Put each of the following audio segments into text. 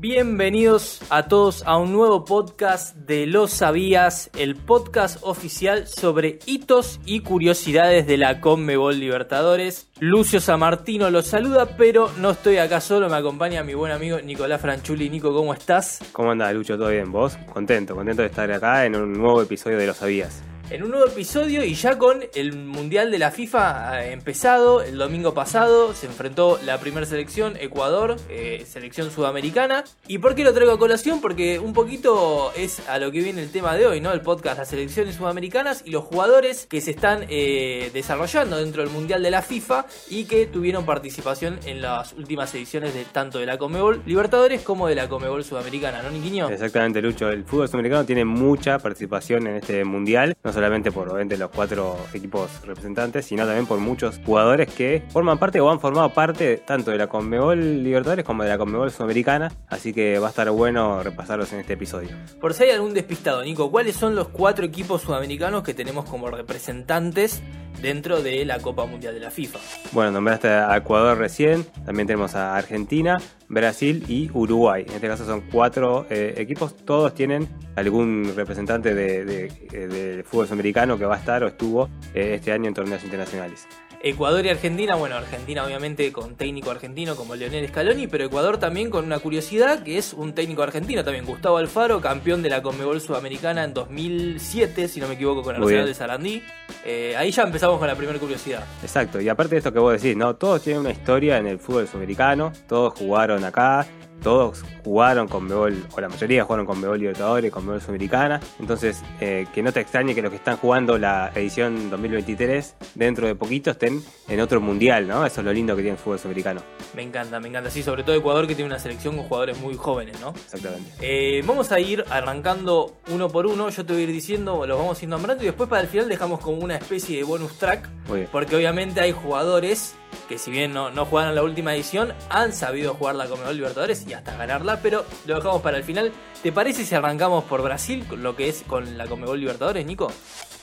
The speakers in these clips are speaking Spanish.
Bienvenidos a todos a un nuevo podcast de Lo Sabías, el podcast oficial sobre hitos y curiosidades de la Conmebol Libertadores. Lucio Samartino los saluda, pero no estoy acá solo, me acompaña mi buen amigo Nicolás Franchuli. Nico, ¿cómo estás? ¿Cómo anda Lucho? ¿Todo bien? ¿Vos? Contento, contento de estar acá en un nuevo episodio de Lo Sabías en un nuevo episodio y ya con el Mundial de la FIFA eh, empezado el domingo pasado. Se enfrentó la primera selección, Ecuador, eh, selección sudamericana. ¿Y por qué lo traigo a colación? Porque un poquito es a lo que viene el tema de hoy, ¿no? El podcast, las selecciones sudamericanas y los jugadores que se están eh, desarrollando dentro del Mundial de la FIFA y que tuvieron participación en las últimas ediciones de tanto de la Comebol Libertadores como de la Comebol Sudamericana, ¿no, Niquiño? Exactamente, Lucho. El fútbol sudamericano tiene mucha participación en este Mundial. Solamente por obviamente, los cuatro equipos representantes, sino también por muchos jugadores que forman parte o han formado parte tanto de la Conmebol Libertadores como de la Conmebol Sudamericana. Así que va a estar bueno repasarlos en este episodio. Por si hay algún despistado, Nico, ¿cuáles son los cuatro equipos sudamericanos que tenemos como representantes dentro de la Copa Mundial de la FIFA? Bueno, nombraste a Ecuador recién, también tenemos a Argentina, Brasil y Uruguay. En este caso son cuatro eh, equipos, todos tienen algún representante de, de, fútbol sudamericano que va a estar o estuvo eh, este año en torneos internacionales. Ecuador y Argentina, bueno, Argentina obviamente con técnico argentino como Leonel Scaloni, pero Ecuador también con una curiosidad que es un técnico argentino también, Gustavo Alfaro, campeón de la Conmebol Sudamericana en 2007, si no me equivoco, con el Arsenal de Sarandí. Eh, ahí ya empezamos con la primera curiosidad. Exacto, y aparte de esto que vos decís, ¿no? Todos tienen una historia en el fútbol sudamericano, todos jugaron acá, todos jugaron con Bebol, o la mayoría jugaron con Bebol Libertadores, con Bebol Sudamericana. Entonces, eh, que no te extrañe que los que están jugando la edición 2023 dentro de poquito estén en otro mundial, ¿no? Eso es lo lindo que tiene el fútbol sudamericano. Me encanta, me encanta. Sí, sobre todo Ecuador que tiene una selección con jugadores muy jóvenes, ¿no? Exactamente. Eh, vamos a ir arrancando uno por uno. Yo te voy a ir diciendo, los vamos a ir nombrando y después para el final dejamos como una especie de bonus track. Porque obviamente hay jugadores que si bien no, no jugaron la última edición, han sabido jugar la Comedor Libertadores y hasta ganarla, pero lo dejamos para el final. ¿Te parece si arrancamos por Brasil, lo que es con la Comebol Libertadores, Nico?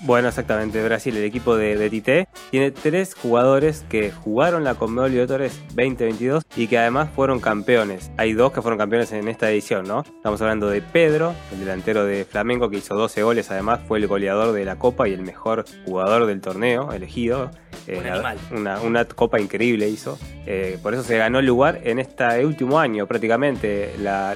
Bueno, exactamente. Brasil, el equipo de, de Tite, tiene tres jugadores que jugaron la Conmebol Libertadores 2022 y que además fueron campeones. Hay dos que fueron campeones en esta edición, ¿no? Estamos hablando de Pedro, el delantero de Flamengo, que hizo 12 goles, además fue el goleador de la Copa y el mejor jugador del torneo elegido. Eh, una, una, copa increíble hizo. Eh, por eso se ganó el lugar en este último año, prácticamente. La,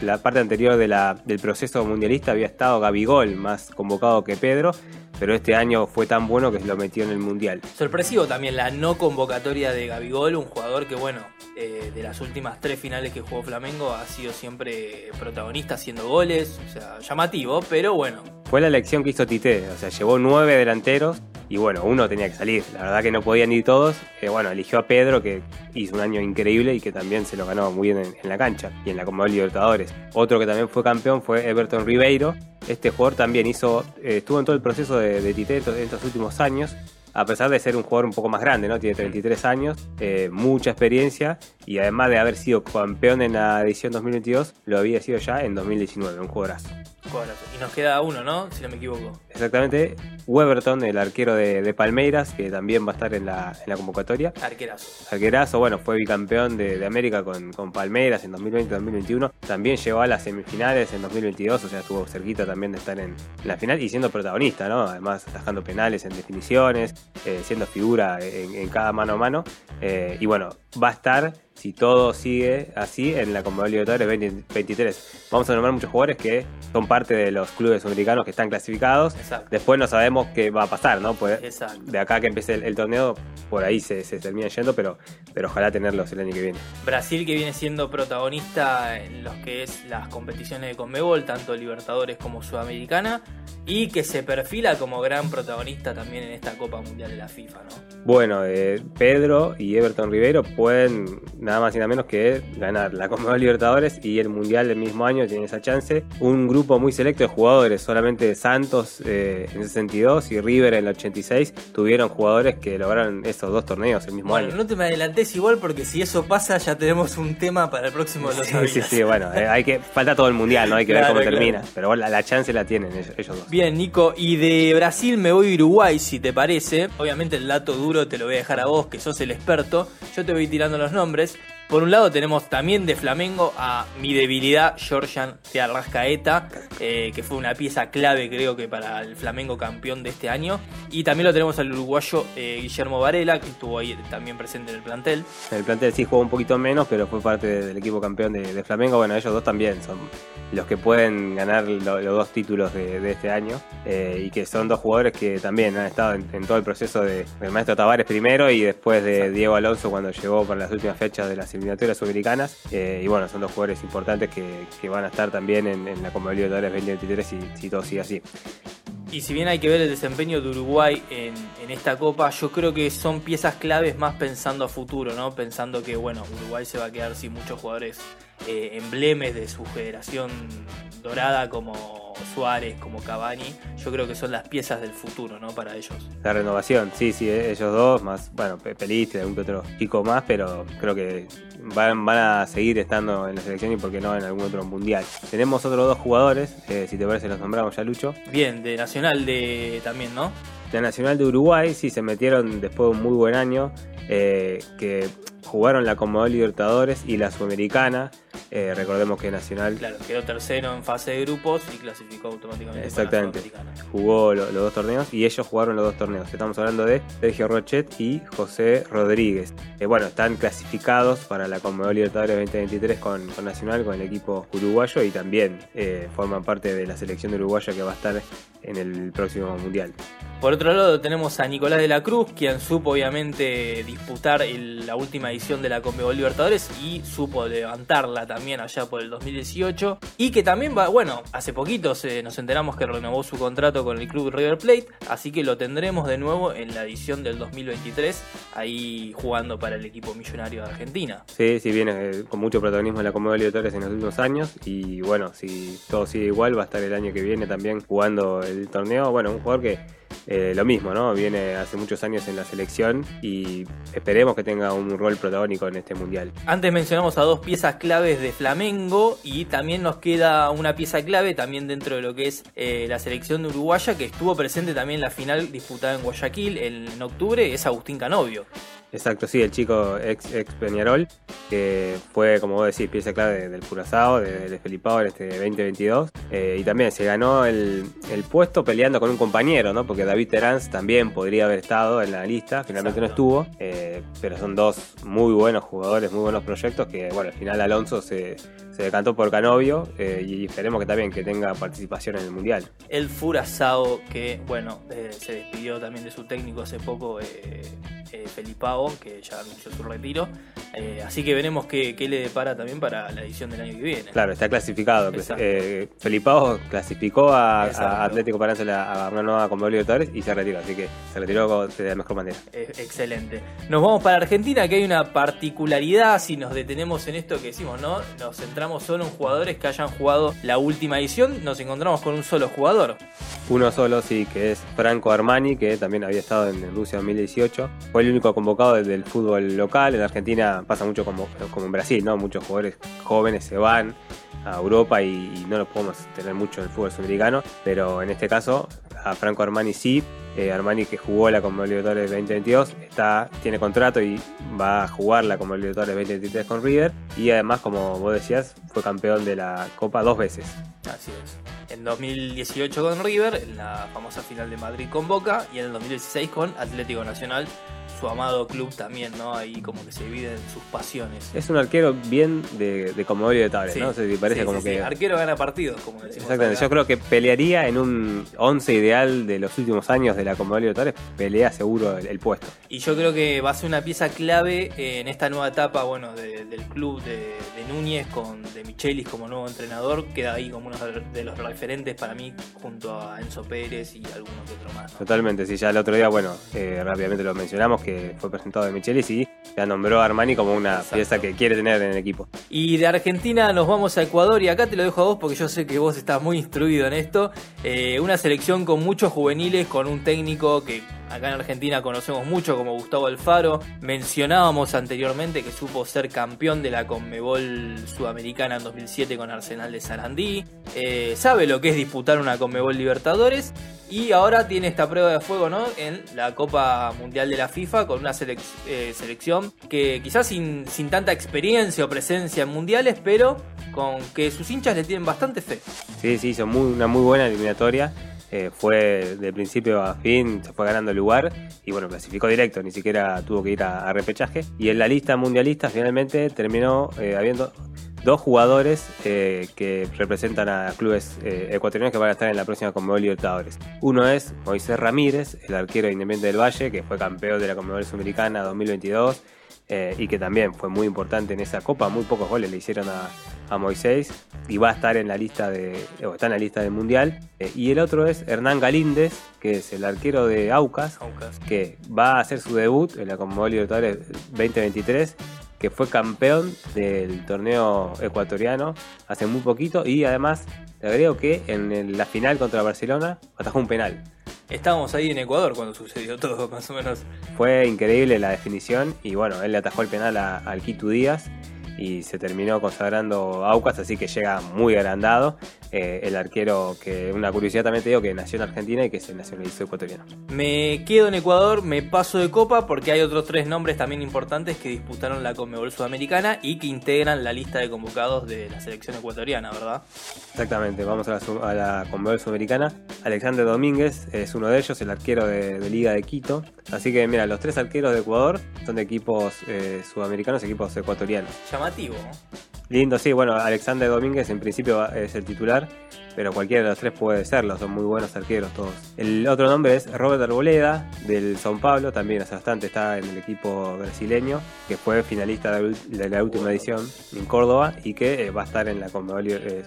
la, parte anterior de la, del proceso mundialista había estado Gabigol, más convocado que Pedro pero este año fue tan bueno que lo metió en el Mundial. Sorpresivo también la no convocatoria de Gabigol, un jugador que, bueno, eh, de las últimas tres finales que jugó Flamengo ha sido siempre protagonista haciendo goles, o sea, llamativo, pero bueno. Fue la elección que hizo Tite, o sea, llevó nueve delanteros y bueno, uno tenía que salir. La verdad que no podían ir todos. Eh, bueno, eligió a Pedro, que hizo un año increíble y que también se lo ganó muy bien en, la cancha y en la Copa Libertadores. Otro que también fue campeón fue Everton Ribeiro. Este jugador también hizo, eh, estuvo en todo el proceso de, de Tite en estos últimos años a pesar de ser un jugador un poco más grande, ¿no? Tiene 33 años, eh, mucha experiencia y además de haber sido campeón en la edición 2022, lo había sido ya en 2019, un jugadorazo. Y nos queda uno, ¿no? Si no me equivoco. Exactamente. Weberton, el arquero de, Palmeiras, que también va a estar en la, convocatoria. Arquerazo. Arquerazo, bueno, fue bicampeón de, América con, con, Palmeiras en 2020-2021. También llegó a las semifinales en 2022, o sea, estuvo cerquita también de estar en, la final y siendo protagonista, ¿no? Además, atajando penales en definiciones, eh, siendo figura en, cada mano a mano. Eh, y bueno, va a estar si todo sigue así en la Copa Libertadores 2023. Vamos a nombrar muchos jugadores que son parte de los clubes americanos que están clasificados. Después no sabemos qué va a pasar, ¿no? Pues de acá que empiece el, torneo, por ahí se, termina yendo, pero, pero ojalá tenerlos el año que viene. Brasil que viene siendo protagonista en los que es las competiciones de Conmebol, tanto Libertadores como Sudamericana, y que se perfila como gran protagonista también en esta Copa Mundial de la FIFA, ¿no? Bueno, eh, Pedro y Everton Rivero pueden nada más y nada menos que ganar la Copa Libertadores y el Mundial del mismo año tiene esa chance. Un grupo muy selecto de jugadores, solamente Santos eh, en el 62 y River en el 86 tuvieron jugadores que lograron esos dos torneos el mismo bueno, año. No te me adelantes igual porque si eso pasa ya tenemos un tema para el próximo Los Sí, sí, sí, bueno, eh, hay que falta todo el Mundial, ¿no? Hay que ver cómo termina, pero bueno, la, chance la tienen ellos, ellos, dos. Bien, Nico, y de Brasil me voy a Uruguay si te parece. Obviamente el dato duro te lo voy a dejar a vos, que sos el experto. Yo te voy tirando los nombres. Por un lado tenemos también de Flamengo a mi debilidad, Georgian de Arrascaeta, eh, que fue una pieza clave creo que para el Flamengo campeón de este año. Y también lo tenemos al uruguayo eh, Guillermo Varela, que estuvo ahí también presente en el plantel. El plantel sí jugó un poquito menos, pero fue parte del equipo campeón de, Flamengo. Bueno, ellos dos también son los que pueden ganar los dos títulos de, este año. Eh, y que son dos jugadores que también han estado en, todo el proceso de, del maestro Tavares primero y después de Diego Alonso cuando llegó para las últimas fechas de las eliminatorias americanas. Eh, y bueno, son dos jugadores importantes que, van a estar también en, la Copa Libertadores 2023 si, si todo sigue así. Y si bien hay que ver el desempeño de Uruguay en, esta copa, yo creo que son piezas claves más pensando a futuro, ¿no? Pensando que, bueno, Uruguay se va a quedar sin muchos jugadores eh, emblemes de su generación dorada como Suárez, como Cavani. Yo creo que son las piezas del futuro, ¿no? Para ellos. La renovación, sí, sí, ellos dos, más, bueno, Peliste, algún otro chico más, pero creo que van, a seguir estando en la selección y por qué no en algún otro mundial. Tenemos otros dos jugadores, eh, si te parece los nombramos ya, Lucho. Bien, de Nacional de también, ¿no? De Nacional de Uruguay, sí, se metieron después de un muy buen año, eh, que jugaron la Comodoro Libertadores y la Sudamericana. Eh, recordemos que Nacional. Claro, quedó tercero en fase de grupos y clasificó automáticamente. Exactamente. Jugó los dos torneos y ellos jugaron los dos torneos. Estamos hablando de Sergio Rochet y José Rodríguez. Eh, bueno, están clasificados para la Comodoro Libertadores 2023 con, Nacional, con el equipo uruguayo y también eh, forman parte de la selección de uruguaya que va a estar en el próximo mundial. Por otro lado tenemos a Nicolás de la Cruz, quien supo obviamente disputar la última edición de la Conmebol Libertadores y supo levantarla también allá por el 2018 y que también va, bueno, hace poquito nos enteramos que renovó su contrato con el club River Plate, así que lo tendremos de nuevo en la edición del 2023 ahí jugando para el equipo millonario de Argentina. Sí, sí viene eh, con mucho protagonismo en la Conmebol Libertadores en los últimos años. Y bueno, si todo sigue igual va a estar el año que viene también jugando el torneo, bueno, un jugador que eh, lo mismo, ¿no? Viene hace muchos años en la selección y esperemos que tenga un rol protagónico en este mundial. Antes mencionamos a dos piezas claves de Flamengo y también nos queda una pieza clave también dentro de lo que es eh, la selección de Uruguaya que estuvo presente también en la final disputada en Guayaquil en octubre, es Agustín Canovio. Exacto, sí, el chico ex, ex Peñarol, que fue, como vos decís, pieza clave del Curazao, de, de Felipao en este 2022. Eh, y también se ganó el, puesto peleando con un compañero, ¿no? Porque David Terán también podría haber estado en la lista, finalmente no estuvo. Eh, pero son dos muy buenos jugadores, muy buenos proyectos, que, bueno, al final Alonso se, se decantó por Canovio eh, y esperemos que también que tenga participación en el Mundial. El Furazao, que, bueno, se despidió también de su técnico hace poco, Felipao que ya anunció su retiro. Eh, así que veremos qué, le depara también para la edición del año que viene. Claro, está clasificado. Eh, Felipao clasificó a, Atlético Paranaense a una nueva Copa Libertadores y se retiró. Así que se retiró de la mejor manera. Eh, excelente. Nos vamos para Argentina, que hay una particularidad si nos detenemos en esto que decimos, ¿no? Nos centramos solo en jugadores que hayan jugado la última edición. Nos encontramos con un solo jugador. Uno solo, sí, que es Franco Armani, que también había estado en Rusia 2018. Fue el único convocado del fútbol local. En Argentina pasa mucho como, como en Brasil, ¿no? Muchos jugadores jóvenes se van a Europa y, no los podemos tener mucho en el fútbol sudamericano. Pero en este caso, a Franco Armani sí. Eh, Armani que jugó la Copa Libertadores 2022 está, tiene contrato y va a jugar la Copa Libertadores 2023 con River. Y además, como vos decías, fue campeón de la Copa dos veces. Así es en 2018 con River, en la famosa final de Madrid con Boca, y en el 2016 con Atlético Nacional, su amado club también, ¿no? Ahí como que se dividen sus pasiones. Es un arquero bien de, de comodoro de tablet, ¿no? Se parece como que. Arquero gana partidos, como decimos. Exactamente, yo creo que pelearía en un 11 ideal de los últimos años de la comodoro de tablet, pelea seguro el, puesto. Y yo creo que va a ser una pieza clave en esta nueva etapa, bueno, del club de, Núñez con de Michelis como nuevo entrenador, queda ahí como uno de los referentes para mí junto a Enzo Pérez y algunos otros más. Totalmente, sí, ya el otro día, bueno, eh, rápidamente lo mencionamos, que fue presentado de Michelis y ya nombró a Armani como una pieza que quiere tener en el equipo. Y de Argentina nos vamos a Ecuador y acá te lo dejo a vos porque yo sé que vos estás muy instruido en esto. Eh, una selección con muchos juveniles, con un técnico que acá en Argentina conocemos mucho como Gustavo Alfaro. Mencionábamos anteriormente que supo ser campeón de la Conmebol Sudamericana en 2007 con Arsenal de Sarandí. Eh, sabe lo que es disputar una Conmebol Libertadores y ahora tiene esta prueba de fuego ¿no? en la Copa Mundial de la FIFA con una eh, selección que quizás sin, sin tanta experiencia o presencia en mundiales, pero con que sus hinchas le tienen bastante fe. Sí, sí, hizo una muy buena eliminatoria. Eh, fue de principio a fin, se fue ganando lugar y bueno, clasificó directo, ni siquiera tuvo que ir a, repechaje. Y en la lista mundialista finalmente terminó eh, habiendo dos jugadores eh, que representan a clubes ecuatorianos que van a estar en la próxima Conmebol Libertadores. Uno es Moisés Ramírez, el arquero Independiente del Valle, que fue campeón de la Conmebol Sudamericana 2022 y que también fue muy importante en esa copa. Muy pocos goles le hicieron a, a Moisés y va a estar en la lista de está en la lista del mundial eh, y el otro es Hernán Galíndez que es el arquero de Aucas, que va a hacer su debut en la Conmebol Libertadores 2023 que fue campeón del torneo ecuatoriano hace muy poquito y además te agrego que en la final contra Barcelona atajó un penal. Estábamos ahí en Ecuador cuando sucedió todo, más o menos. Fue increíble la definición y bueno, él le atajó el penal a, Quito Díaz y se terminó consagrando Aucas, así que llega muy agrandado. Eh, el arquero que, una curiosidad también te digo, que nació en Argentina y que se nacionalizó ecuatoriano. Me quedo en Ecuador, me paso de copa porque hay otros tres nombres también importantes que disputaron la Conmebol Sudamericana y que integran la lista de convocados de la selección ecuatoriana, ¿verdad? Exactamente, vamos a la, a la Conmebol Sudamericana. Alexander Domínguez es uno de ellos, el arquero de, Liga de Quito. Así que mira, los tres arqueros de Ecuador son de equipos eh, sudamericanos, equipos ecuatorianos. Llamativo. Lindo, sí, bueno, Alexander Domínguez en principio es el titular, pero cualquiera de los tres puede serlo, son muy buenos arqueros todos. El otro nombre es Robert Arboleda, del São Paulo, también hace bastante está en el equipo brasileño, que fue finalista de la última edición en Córdoba y que eh, va a estar en la Conmebol, eh,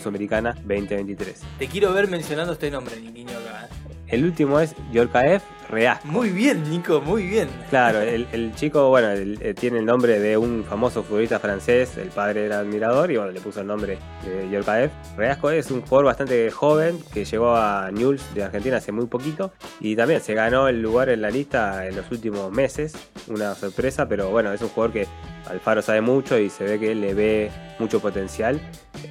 Sudamericana 2023. Te quiero ver mencionando este nombre, niño acá. El último es Yorkaev Reasco. Muy bien, Nico, muy bien. Claro, el, chico, bueno, eh, tiene el nombre de un famoso futbolista francés, el padre era admirador y bueno, le puso el nombre de Yorkaev. Reasco es un jugador bastante joven que llegó a Newell's de Argentina hace muy poquito y también se ganó el lugar en la lista en los últimos meses, una sorpresa, pero bueno, es un jugador que Alfaro sabe mucho y se ve que le ve mucho potencial.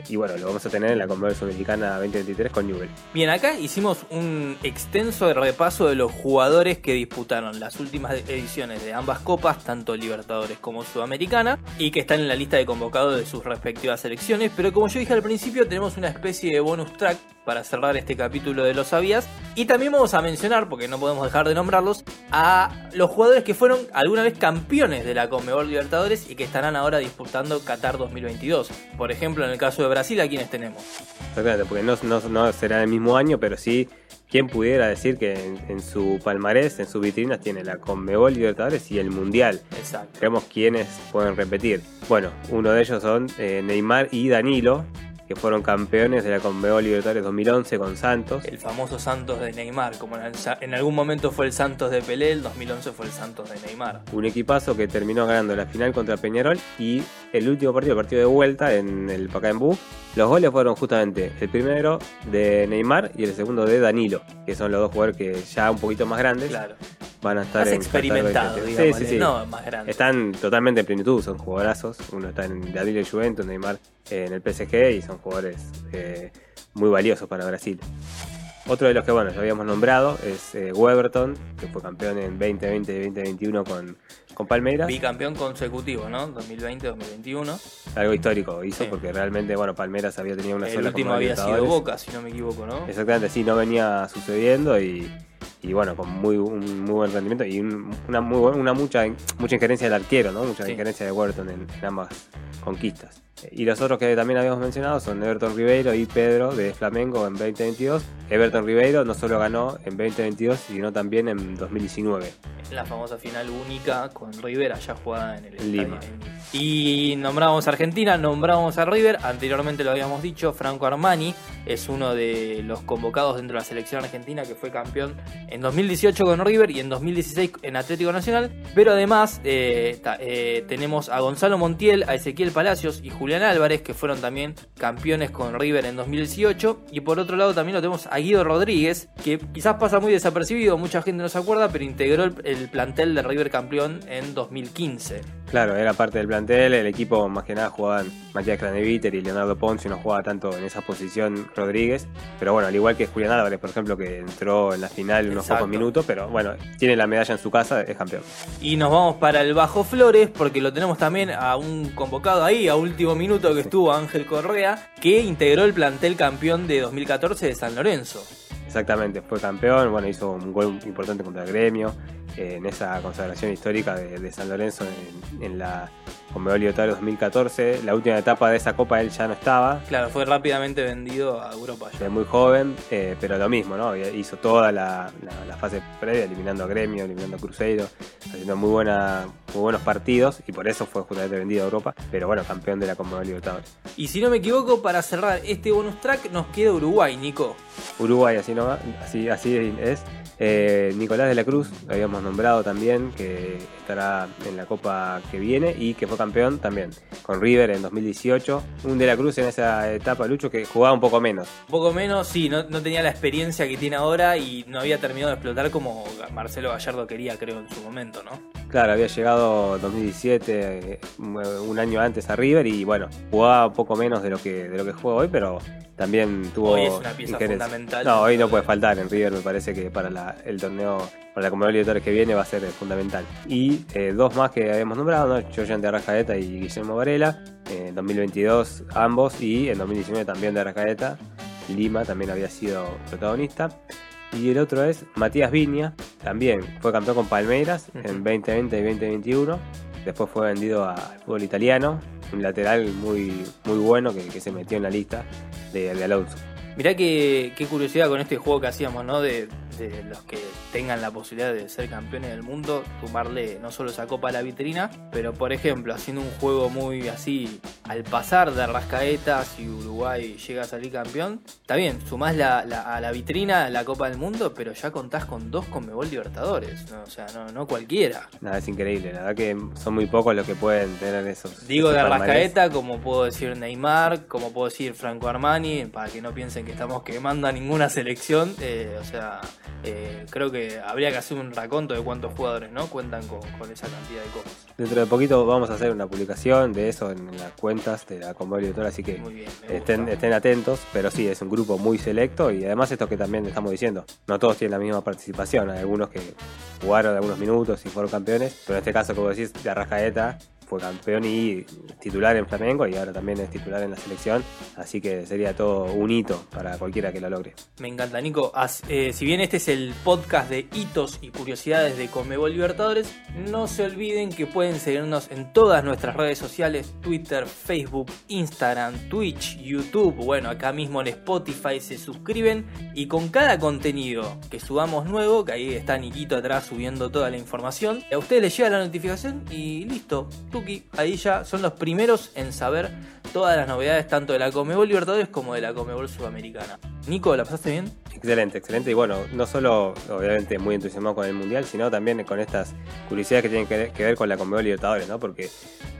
Y bueno, lo vamos a tener en la Conversación Mexicana 2023 con Newell. Bien, acá hicimos un extenso repaso de los jugadores que disputaron las últimas ediciones de ambas copas, tanto Libertadores como Sudamericana, y que están en la lista de convocados de sus respectivas selecciones. Pero como yo dije al principio, tenemos una especie de bonus track para cerrar este capítulo de Los Sabías. Y también vamos a mencionar, porque no podemos dejar de nombrarlos, a los jugadores que fueron alguna vez campeones de la Conmebol Libertadores y que estarán ahora disputando Qatar 2022. Por ejemplo, en el caso de Brasil, ¿a quiénes tenemos? Exactamente, porque no, no, será el mismo año, pero sí ¿Quién pudiera decir que en, su palmarés, en sus vitrinas, tiene la Conmebol Libertadores y el Mundial? Exacto. Veremos quiénes pueden repetir. Bueno, uno de ellos son eh, Neymar y Danilo, que fueron campeones de la Conmebol Libertadores 2011 con Santos. El famoso Santos de Neymar, como en algún momento fue el Santos de Pelé, el 2011 fue el Santos de Neymar. Un equipazo que terminó ganando la final contra Peñarol y el último partido, el partido de vuelta en el Pacaembu. Los goles fueron justamente el primero de Neymar y el segundo de Danilo, que son los dos jugadores que ya un poquito más grandes. Claro van a estar más experimentados, digamos, sí, sí, sí. no más grandes. Están totalmente en plenitud, son jugadorazos. Uno está en Danilo y Juventus, Neymar en el PSG y son jugadores eh, muy valiosos para Brasil. Otro de los que bueno ya habíamos nombrado es eh, Weberton, que fue campeón en 2020 y 2021 con, con Palmeiras. Bicampeón consecutivo, ¿no? 2020-2021. Algo histórico hizo porque realmente, bueno, Palmeiras había tenido una el sola El último había sido Boca, si no me equivoco, ¿no? Exactamente, sí, no venía sucediendo y, y bueno, con muy, un muy buen rendimiento y una, muy, una mucha, mucha injerencia del arquero, ¿no? Mucha injerencia de Weberton en ambas conquistas. Y los otros que también habíamos mencionado son Everton Ribeiro y Pedro de Flamengo en 2022. Everton Ribeiro no solo ganó en 2022, sino también en 2019. La famosa final única con River allá jugada en el Lima. Y nombramos a Argentina, nombramos a River, anteriormente lo habíamos dicho, Franco Armani es uno de los convocados dentro de la selección argentina que fue campeón en 2018 con River y en 2016 en Atlético Nacional. Pero además eh, eh, tenemos a Gonzalo Montiel, a Ezequiel Palacios y Julián Álvarez, que fueron también campeones con River en 2018. Y por otro lado también lo tenemos a Guido Rodríguez, que quizás pasa muy desapercibido, mucha gente no se acuerda, pero integró el, el plantel de River campeón en 2015. Claro, era parte del plantel, el equipo más que nada jugaban Matías Craneviter y Leonardo Ponce, no jugaba tanto en esa posición Rodríguez, pero bueno, al igual que Julián Álvarez, por ejemplo, que entró en la final unos Exacto. pocos minutos, pero bueno, tiene la medalla en su casa, es campeón. Y nos vamos para el Bajo Flores, porque lo tenemos también a un convocado ahí, a último minuto que estuvo Ángel Correa, que integró el plantel campeón de 2014 de San Lorenzo. Exactamente, fue campeón, bueno, hizo un gol importante contra el gremio eh, en esa consagración histórica de, de San Lorenzo en, en la Conmebol Libertadores 2014. La última etapa de esa copa él ya no estaba, Claro, fue rápidamente vendido a Europa ya. muy joven, eh, pero lo mismo, ¿no? Hizo toda la, la- la fase previa, eliminando a Gremio, eliminando a Cruzeiro, haciendo muy, buena, muy buenos partidos y por eso fue justamente vendido a Europa, pero bueno, campeón de la Conmebol Libertadores. Y si no me equivoco, para cerrar este bonus track nos queda Uruguay, Nico. Uruguay, así, no, así, así es. Eh, Nicolás de la Cruz, lo habíamos nombrado también, que estará en la Copa que viene y que fue campeón también con River en 2018. Un de la Cruz en esa etapa, Lucho, que jugaba un poco menos. Un poco menos, sí, no, no tenía la experiencia que tiene ahora y no había terminado de explotar como Marcelo Gallardo quería, creo, en su momento, ¿no? Claro, había llegado 2017, eh, un año antes a River y bueno, jugaba un poco menos de lo que de lo que juega hoy, pero también tuvo Hoy es una pieza injerencia. fundamental. No, hoy no puede faltar en River, me parece que para la- el torneo, para la Conmebol Libertadores que viene va a ser fundamental. Y eh, dos más que habíamos nombrado, ¿no? Joyan de Arrascaeta y Guillermo Varela, en 2022 ambos y en 2019 también de Arrascaeta. Lima también había sido protagonista. Y el otro es Matías Viña, también fue campeón con Palmeiras en 2020 y 2021. Después fue vendido al fútbol italiano, un lateral muy, muy bueno que, que se metió en la lista de, de Alonso. Mirá que, qué curiosidad con este juego que hacíamos, ¿no? De, de los que tengan la posibilidad de ser campeones del mundo, sumarle no solo esa copa a la vitrina, pero por ejemplo, haciendo un juego muy así, al pasar de Rascaeta, si Uruguay llega a salir campeón, está bien, sumás la, la- a la vitrina la copa del mundo, pero ya contás con dos Conmebol Libertadores, ¿no? o sea, no, no cualquiera. Nada, es increíble, la verdad que son muy pocos los que pueden tener esos. Digo de. Rascaeta, como puedo decir Neymar, como puedo decir Franco Armani, para que no piensen que estamos quemando a ninguna selección. eh, o sea, eh, creo que habría que hacer un raconto de cuántos jugadores no cuentan con, con esa cantidad de cosas. Dentro de poquito vamos a hacer una publicación de eso en, las cuentas de la Conmebol Libertadores, así que Muy bien, me estén, estén atentos, pero sí, es un grupo muy selecto y además esto que también estamos diciendo, no todos tienen la misma participación, hay algunos que jugaron algunos minutos y fueron campeones, pero en este caso, como decís, de Arrascaeta fue campeón y titular en Flamengo y ahora también es titular en la selección, así que sería todo un hito para cualquiera que lo logre. Me encanta, Nico. Eh, si bien este es el podcast de hitos y curiosidades de Conmebol Libertadores, no se olviden que pueden seguirnos en todas nuestras redes sociales: Twitter, Facebook, Instagram, Twitch, YouTube. Bueno, acá mismo en Spotify se suscriben y con cada contenido que subamos nuevo, que ahí está Niquito atrás subiendo toda la información, a ustedes les llega la notificación y listo. Ahí ya son los primeros en saber todas las novedades tanto de la Conmebol Libertadores como de la Conmebol Sudamericana. Nico, ¿la pasaste bien? Excelente, excelente. Y bueno, no solo obviamente muy entusiasmado con el Mundial, sino también con estas curiosidades que tienen que que ver con la Conmebol Libertadores, ¿no? Porque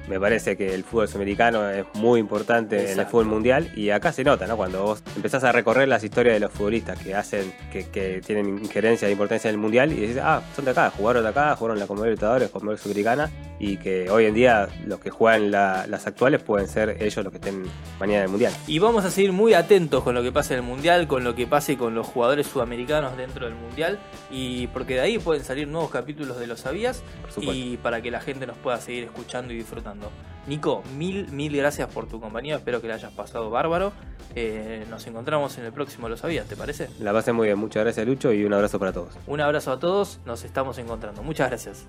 me parece que el fútbol sudamericano es muy importante en el fútbol mundial y acá se nota, ¿no? Cuando vos empezás a recorrer las historias de los futbolistas que hacen, que, que tienen injerencia e importancia en el mundial y decís, ah, son de acá, jugaron de acá, jugaron la Conmebol Libertadores, Conmebol Sudamericana y que hoy en día los que juegan la- las actuales pueden ser ellos los que estén mañana en el mundial. Y vamos a seguir muy atentos con lo que pase en el Mundial, con lo que pase con los jugadores sudamericanos dentro del Mundial, y porque de ahí pueden salir nuevos capítulos de Lo Sabías, y para que la gente nos pueda seguir escuchando y disfrutando. Nico, mil, mil gracias por tu compañía, espero que la hayas pasado bárbaro. Eh, nos encontramos en el próximo Lo Sabías, ¿te parece? La pasé muy bien, muchas gracias Lucho y un abrazo para todos. Un abrazo a todos, nos estamos encontrando. Muchas gracias.